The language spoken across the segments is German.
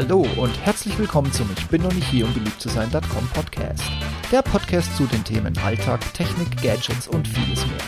Hallo und herzlich willkommen zum Ich bin noch nicht hier, um beliebt zu sein.com Podcast. Der Podcast zu den Themen Alltag, Technik, Gadgets und vieles mehr.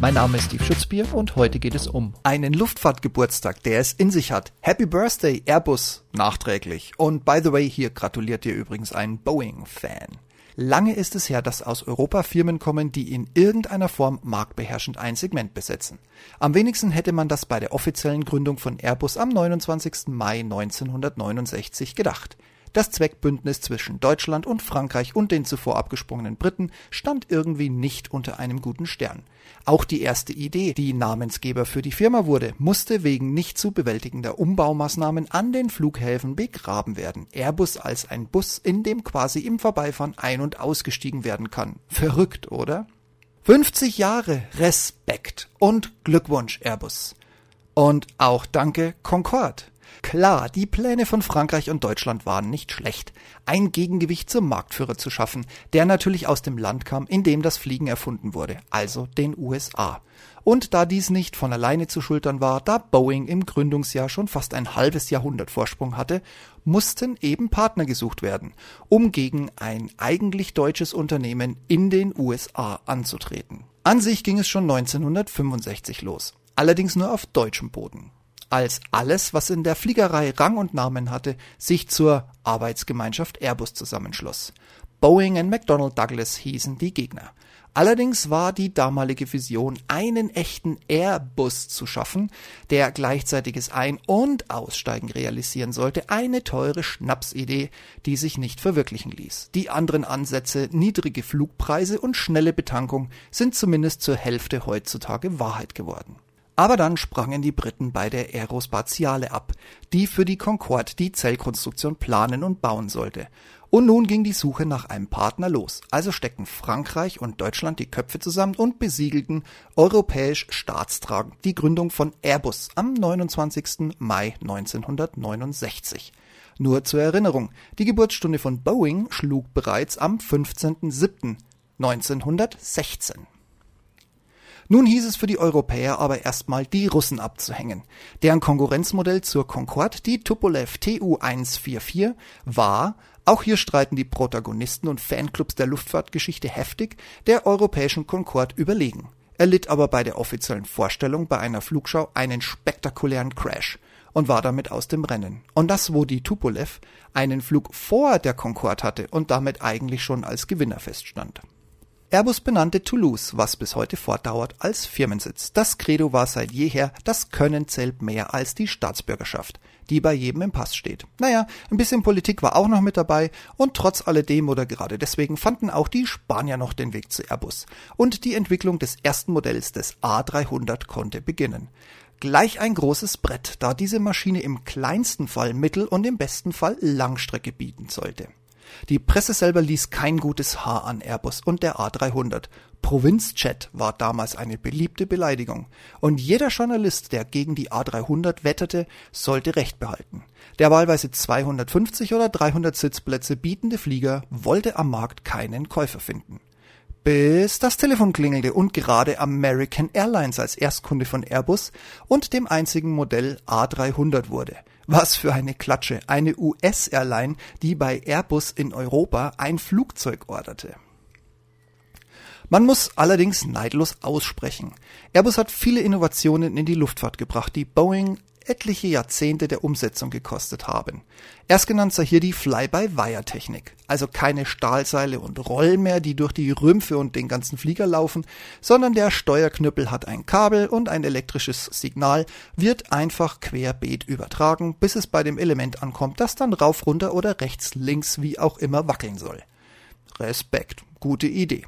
Mein Name ist Steve Schutzbier und heute geht es um einen Luftfahrtgeburtstag, der es in sich hat. Happy Birthday, Airbus, nachträglich. Und by the way, hier gratuliert dir übrigens ein Boeing-Fan. Lange ist es her, dass aus Europa Firmen kommen, die in irgendeiner Form marktbeherrschend ein Segment besetzen. Am wenigsten hätte man das bei der offiziellen Gründung von Airbus am 29. Mai 1969 gedacht. Das Zweckbündnis zwischen Deutschland und Frankreich und den zuvor abgesprungenen Briten stand irgendwie nicht unter einem guten Stern. Auch die erste Idee, die Namensgeber für die Firma wurde, musste wegen nicht zu bewältigender Umbaumaßnahmen an den Flughäfen begraben werden. Airbus als ein Bus, in dem quasi im Vorbeifahren ein- und ausgestiegen werden kann. Verrückt, oder? 50 Jahre Respekt und Glückwunsch, Airbus. Und auch danke Concorde. Klar, die Pläne von Frankreich und Deutschland waren nicht schlecht, ein Gegengewicht zum Marktführer zu schaffen, der natürlich aus dem Land kam, in dem das Fliegen erfunden wurde, also den USA. Und da dies nicht von alleine zu schultern war, da Boeing im Gründungsjahr schon fast ein halbes Jahrhundert Vorsprung hatte, mussten eben Partner gesucht werden, um gegen ein eigentlich deutsches Unternehmen in den USA anzutreten. An sich ging es schon 1965 los, allerdings nur auf deutschem Boden als alles, was in der Fliegerei Rang und Namen hatte, sich zur Arbeitsgemeinschaft Airbus zusammenschloss. Boeing und McDonnell Douglas hießen die Gegner. Allerdings war die damalige Vision, einen echten Airbus zu schaffen, der gleichzeitiges Ein- und Aussteigen realisieren sollte, eine teure Schnapsidee, die sich nicht verwirklichen ließ. Die anderen Ansätze, niedrige Flugpreise und schnelle Betankung, sind zumindest zur Hälfte heutzutage Wahrheit geworden. Aber dann sprangen die Briten bei der Aerospatiale ab, die für die Concorde die Zellkonstruktion planen und bauen sollte. Und nun ging die Suche nach einem Partner los. Also steckten Frankreich und Deutschland die Köpfe zusammen und besiegelten europäisch staatstragend die Gründung von Airbus am 29. Mai 1969. Nur zur Erinnerung, die Geburtsstunde von Boeing schlug bereits am 15.07.1916. Nun hieß es für die Europäer aber erstmal die Russen abzuhängen. Deren Konkurrenzmodell zur Concorde, die Tupolev Tu-144, war, auch hier streiten die Protagonisten und Fanclubs der Luftfahrtgeschichte heftig, der europäischen Concorde überlegen. Er litt aber bei der offiziellen Vorstellung bei einer Flugschau einen spektakulären Crash und war damit aus dem Rennen. Und das, wo die Tupolev einen Flug vor der Concorde hatte und damit eigentlich schon als Gewinner feststand. Airbus benannte Toulouse, was bis heute fortdauert, als Firmensitz. Das Credo war seit jeher, das Können zählt mehr als die Staatsbürgerschaft, die bei jedem im Pass steht. Naja, ein bisschen Politik war auch noch mit dabei und trotz alledem oder gerade deswegen fanden auch die Spanier noch den Weg zu Airbus. Und die Entwicklung des ersten Modells des A300 konnte beginnen. Gleich ein großes Brett, da diese Maschine im kleinsten Fall Mittel- und im besten Fall Langstrecke bieten sollte. Die Presse selber ließ kein gutes Haar an Airbus und der A300. Provinzjet war damals eine beliebte Beleidigung. Und jeder Journalist, der gegen die A300 wetterte, sollte Recht behalten. Der wahlweise 250 oder 300 Sitzplätze bietende Flieger wollte am Markt keinen Käufer finden. Bis das Telefon klingelte und gerade American Airlines als Erstkunde von Airbus und dem einzigen Modell A300 wurde. Was für eine Klatsche. Eine US-Airline, die bei Airbus in Europa ein Flugzeug orderte. Man muss allerdings neidlos aussprechen. Airbus hat viele Innovationen in die Luftfahrt gebracht, die Boeing etliche Jahrzehnte der Umsetzung gekostet haben. Erstgenannt sei hier die Fly-by-Wire-Technik, also keine Stahlseile und Rollen mehr, die durch die Rümpfe und den ganzen Flieger laufen, sondern der Steuerknüppel hat ein Kabel und ein elektrisches Signal, wird einfach querbeet übertragen, bis es bei dem Element ankommt, das dann rauf, runter oder rechts, links, wie auch immer wackeln soll. Respekt, gute Idee.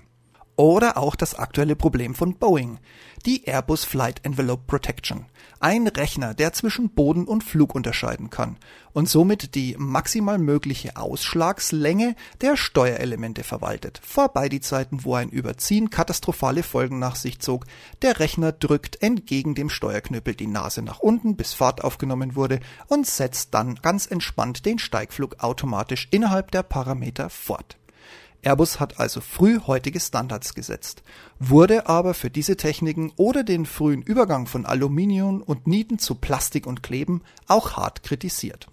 Oder auch das aktuelle Problem von Boeing, die Airbus Flight Envelope Protection. Ein Rechner, der zwischen Boden und Flug unterscheiden kann und somit die maximal mögliche Ausschlagslänge der Steuerelemente verwaltet. Vorbei die Zeiten, wo ein Überziehen katastrophale Folgen nach sich zog. Der Rechner drückt entgegen dem Steuerknüppel die Nase nach unten, bis Fahrt aufgenommen wurde und setzt dann ganz entspannt den Steigflug automatisch innerhalb der Parameter fort. Airbus hat also früh heutige Standards gesetzt, wurde aber für diese Techniken oder den frühen Übergang von Aluminium und Nieten zu Plastik und Kleben auch hart kritisiert.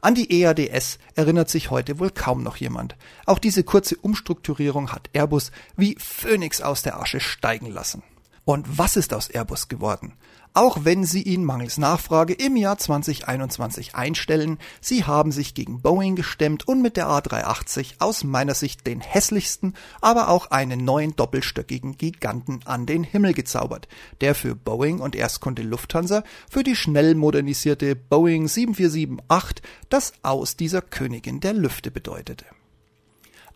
An die EADS erinnert sich heute wohl kaum noch jemand. Auch diese kurze Umstrukturierung hat Airbus wie Phönix aus der Asche steigen lassen. Und was ist aus Airbus geworden? Auch wenn sie ihn mangels Nachfrage im Jahr 2021 einstellen, sie haben sich gegen Boeing gestemmt und mit der A380 aus meiner Sicht den hässlichsten, aber auch einen neuen doppelstöckigen Giganten an den Himmel gezaubert, der für Boeing und Erstkunde Lufthansa für die schnell modernisierte Boeing 747-8 das Aus dieser Königin der Lüfte bedeutete.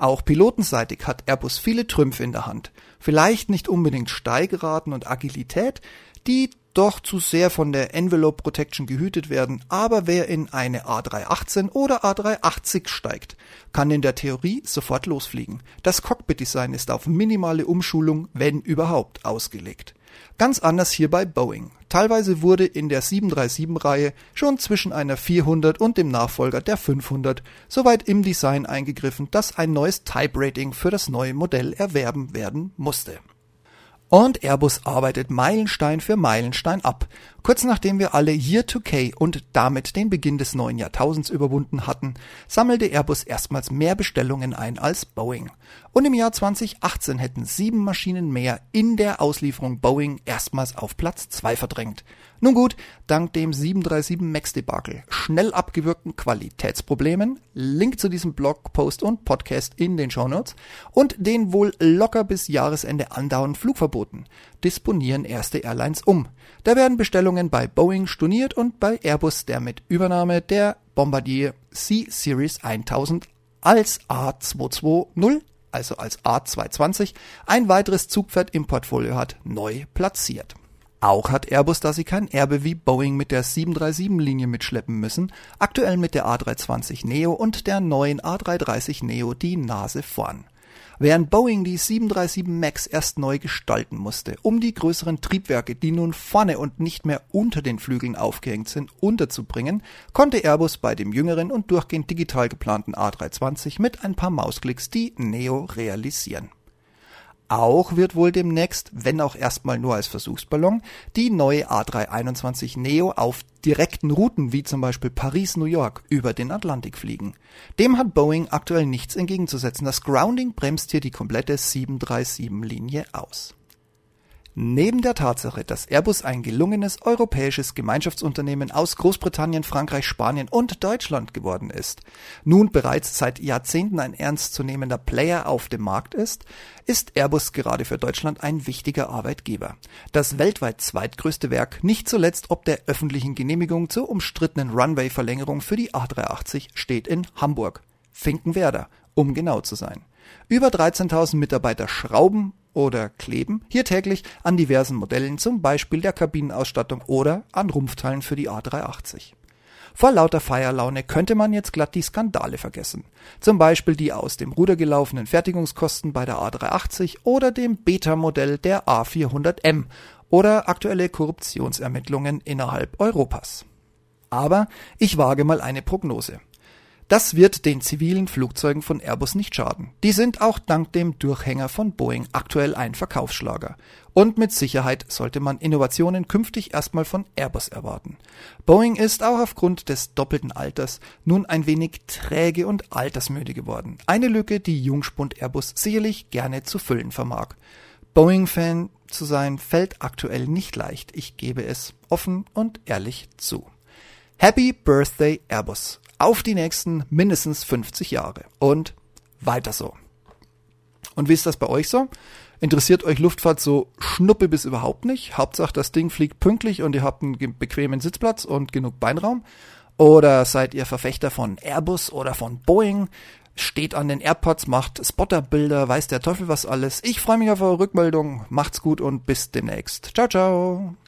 Auch pilotenseitig hat Airbus viele Trümpfe in der Hand. Vielleicht nicht unbedingt Steigeraten und Agilität, die doch zu sehr von der Envelope Protection gehütet werden, aber wer in eine A318 oder A380 steigt, kann in der Theorie sofort losfliegen. Das Cockpit-Design ist auf minimale Umschulung, wenn überhaupt, ausgelegt. Ganz anders hier bei Boeing. Teilweise wurde in der 737-Reihe schon zwischen einer 400 und dem Nachfolger der 500 soweit im Design eingegriffen, dass ein neues Type Rating für das neue Modell erwerben werden musste. Und Airbus arbeitet Meilenstein für Meilenstein ab. Kurz nachdem wir alle Year 2K und damit den Beginn des neuen Jahrtausends überwunden hatten, sammelte Airbus erstmals mehr Bestellungen ein als Boeing. Und im Jahr 2018 hätten sieben Maschinen mehr in der Auslieferung Boeing erstmals auf Platz zwei verdrängt. Nun gut, dank dem 737 MAX Debakel, schnell abgewürgten Qualitätsproblemen, Link zu diesem Blogpost und Podcast in den Shownotes und den wohl locker bis Jahresende andauernden Flugverboten, disponieren erste Airlines um. Da werden Bestellungen bei Boeing storniert und bei Airbus der mit Übernahme der Bombardier C-Series 1000 als A220, also als A220, ein weiteres Zugpferd im Portfolio hat, neu platziert. Auch hat Airbus, da sie kein Erbe wie Boeing mit der 737-Linie mitschleppen müssen, aktuell mit der A320 Neo und der neuen A330 Neo die Nase vorn. Während Boeing die 737 MAX erst neu gestalten musste, um die größeren Triebwerke, die nun vorne und nicht mehr unter den Flügeln aufgehängt sind, unterzubringen, konnte Airbus bei dem jüngeren und durchgehend digital geplanten A320 mit ein paar Mausklicks die Neo realisieren. Auch wird wohl demnächst, wenn auch erstmal nur als Versuchsballon, die neue A321 Neo auf direkten Routen wie zum Beispiel Paris-New York über den Atlantik fliegen. Dem hat Boeing aktuell nichts entgegenzusetzen. Das Grounding bremst hier die komplette 737-Linie aus. Neben der Tatsache, dass Airbus ein gelungenes europäisches Gemeinschaftsunternehmen aus Großbritannien, Frankreich, Spanien und Deutschland geworden ist, nun bereits seit Jahrzehnten ein ernstzunehmender Player auf dem Markt ist, ist Airbus gerade für Deutschland ein wichtiger Arbeitgeber. Das weltweit zweitgrößte Werk, nicht zuletzt ob der öffentlichen Genehmigung zur umstrittenen Runway-Verlängerung für die A380, steht in Hamburg. Finkenwerder, um genau zu sein. Über 13.000 Mitarbeiter schrauben oder kleben hier täglich an diversen Modellen, zum Beispiel der Kabinenausstattung oder an Rumpfteilen für die A380. Vor lauter Feierlaune könnte man jetzt glatt die Skandale vergessen. Zum Beispiel die aus dem Ruder gelaufenen Fertigungskosten bei der A380 oder dem Beta-Modell der A400M oder aktuelle Korruptionsermittlungen innerhalb Europas. Aber ich wage mal eine Prognose. Das wird den zivilen Flugzeugen von Airbus nicht schaden. Die sind auch dank dem Durchhänger von Boeing aktuell ein Verkaufsschlager. Und mit Sicherheit sollte man Innovationen künftig erstmal von Airbus erwarten. Boeing ist auch aufgrund des doppelten Alters nun ein wenig träge und altersmüde geworden. Eine Lücke, die Jungspund Airbus sicherlich gerne zu füllen vermag. Boeing-Fan zu sein fällt aktuell nicht leicht. Ich gebe es offen und ehrlich zu. Happy Birthday Airbus auf die nächsten mindestens 50 Jahre. Und weiter so. Und wie ist das bei euch so? Interessiert euch Luftfahrt so schnuppe bis überhaupt nicht? Hauptsache das Ding fliegt pünktlich und ihr habt einen bequemen Sitzplatz und genug Beinraum? Oder seid ihr Verfechter von Airbus oder von Boeing? Steht an den AirPods, macht Spotterbilder, weiß der Teufel was alles. Ich freue mich auf eure Rückmeldung. Macht's gut und bis demnächst. Ciao, ciao.